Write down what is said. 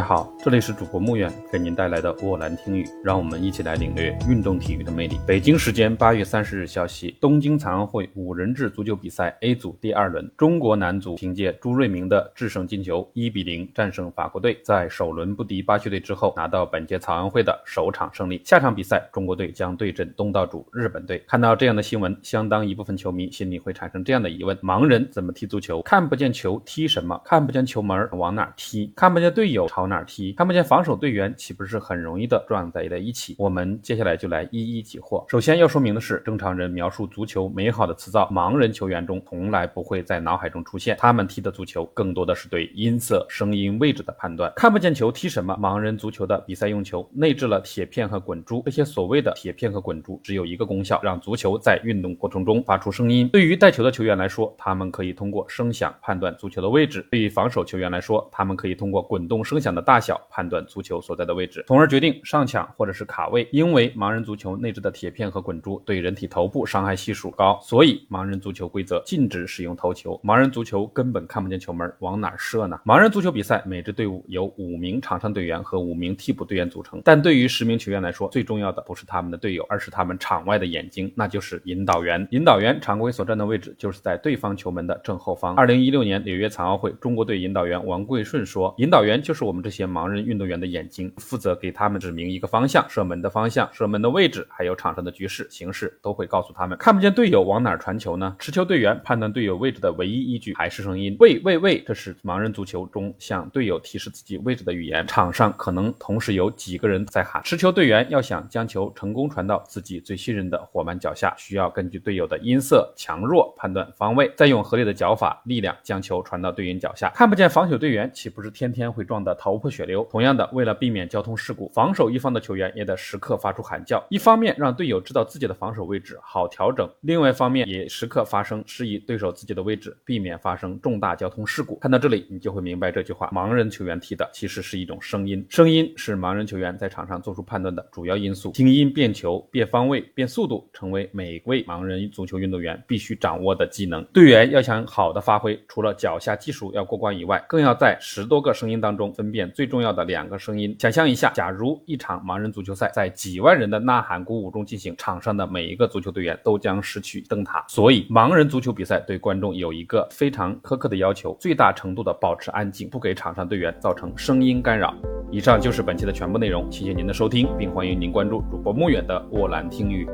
大家好，这里是主播穆远给您带来的沃兰听语，让我们一起来领略运动体育的魅力。北京时间八月三十日消息，东京残奥会五人制足球比赛 A 组第二轮，中国男足凭借朱瑞明的制胜进球，一比零战胜法国队，在首轮不敌巴西队之后，拿到本届残奥会的首场胜利。下场比赛，中国队将对阵东道主日本队。看到这样的新闻，相当一部分球迷心里会产生这样的疑问：盲人怎么踢足球？看不见球踢什么？看不见球门往哪踢？看不见队友朝？哪儿踢看不见防守队员，岂不是很容易的撞在了一起？我们接下来就来一一解惑。首先要说明的是，正常人描述足球美好的词藻，盲人球员中从来不会在脑海中出现。他们踢的足球更多的是对音色、声音、位置的判断。看不见球踢什么？盲人足球的比赛用球内置了铁片和滚珠，这些所谓的铁片和滚珠只有一个功效，让足球在运动过程中发出声音。对于带球的球员来说，他们可以通过声响判断足球的位置；对于防守球员来说，他们可以通过滚动声响的。大小判断足球所在的位置，从而决定上抢或者是卡位。因为盲人足球内置的铁片和滚珠对人体头部伤害系数高，所以盲人足球规则禁止使用头球。盲人足球根本看不见球门，往哪射呢？盲人足球比赛每支队伍由五名场上队员和五名替补队员组成，但对于十名球员来说，最重要的不是他们的队友，而是他们场外的眼睛，那就是引导员。引导员常规所站的位置就是在对方球门的正后方。二零一六年纽约残奥会，中国队引导员王贵顺说：“引导员就是我们这。”些盲人运动员的眼睛负责给他们指明一个方向，射门的方向、射门的位置，还有场上的局势形势都会告诉他们。看不见队友往哪传球呢？持球队员判断队友位置的唯一依据还是声音。喂喂喂，这是盲人足球中向队友提示自己位置的语言。场上可能同时有几个人在喊。持球队员要想将球成功传到自己最信任的伙伴脚下，需要根据队友的音色强弱判断方位，再用合理的脚法力量将球传到队员脚下。看不见防守队员，岂不是天天会撞得头破血流。同样的，为了避免交通事故，防守一方的球员也得时刻发出喊叫，一方面让队友知道自己的防守位置好调整，另外一方面也时刻发声示意对手自己的位置，避免发生重大交通事故。看到这里，你就会明白这句话：盲人球员踢的其实是一种声音，声音是盲人球员在场上做出判断的主要因素。听音变球、变方位、变速度，成为每位盲人足球运动员必须掌握的技能。队员要想好的发挥，除了脚下技术要过关以外，更要在十多个声音当中分辨最重要。的两个声音，想象一下，假如一场盲人足球赛在几万人的呐喊鼓舞中进行，场上的每一个足球队员都将失去灯塔。所以，盲人足球比赛对观众有一个非常苛刻的要求：最大程度的保持安静，不给场上队员造成声音干扰。以上就是本期的全部内容，谢谢您的收听，并欢迎您关注主播穆远的沃兰听语。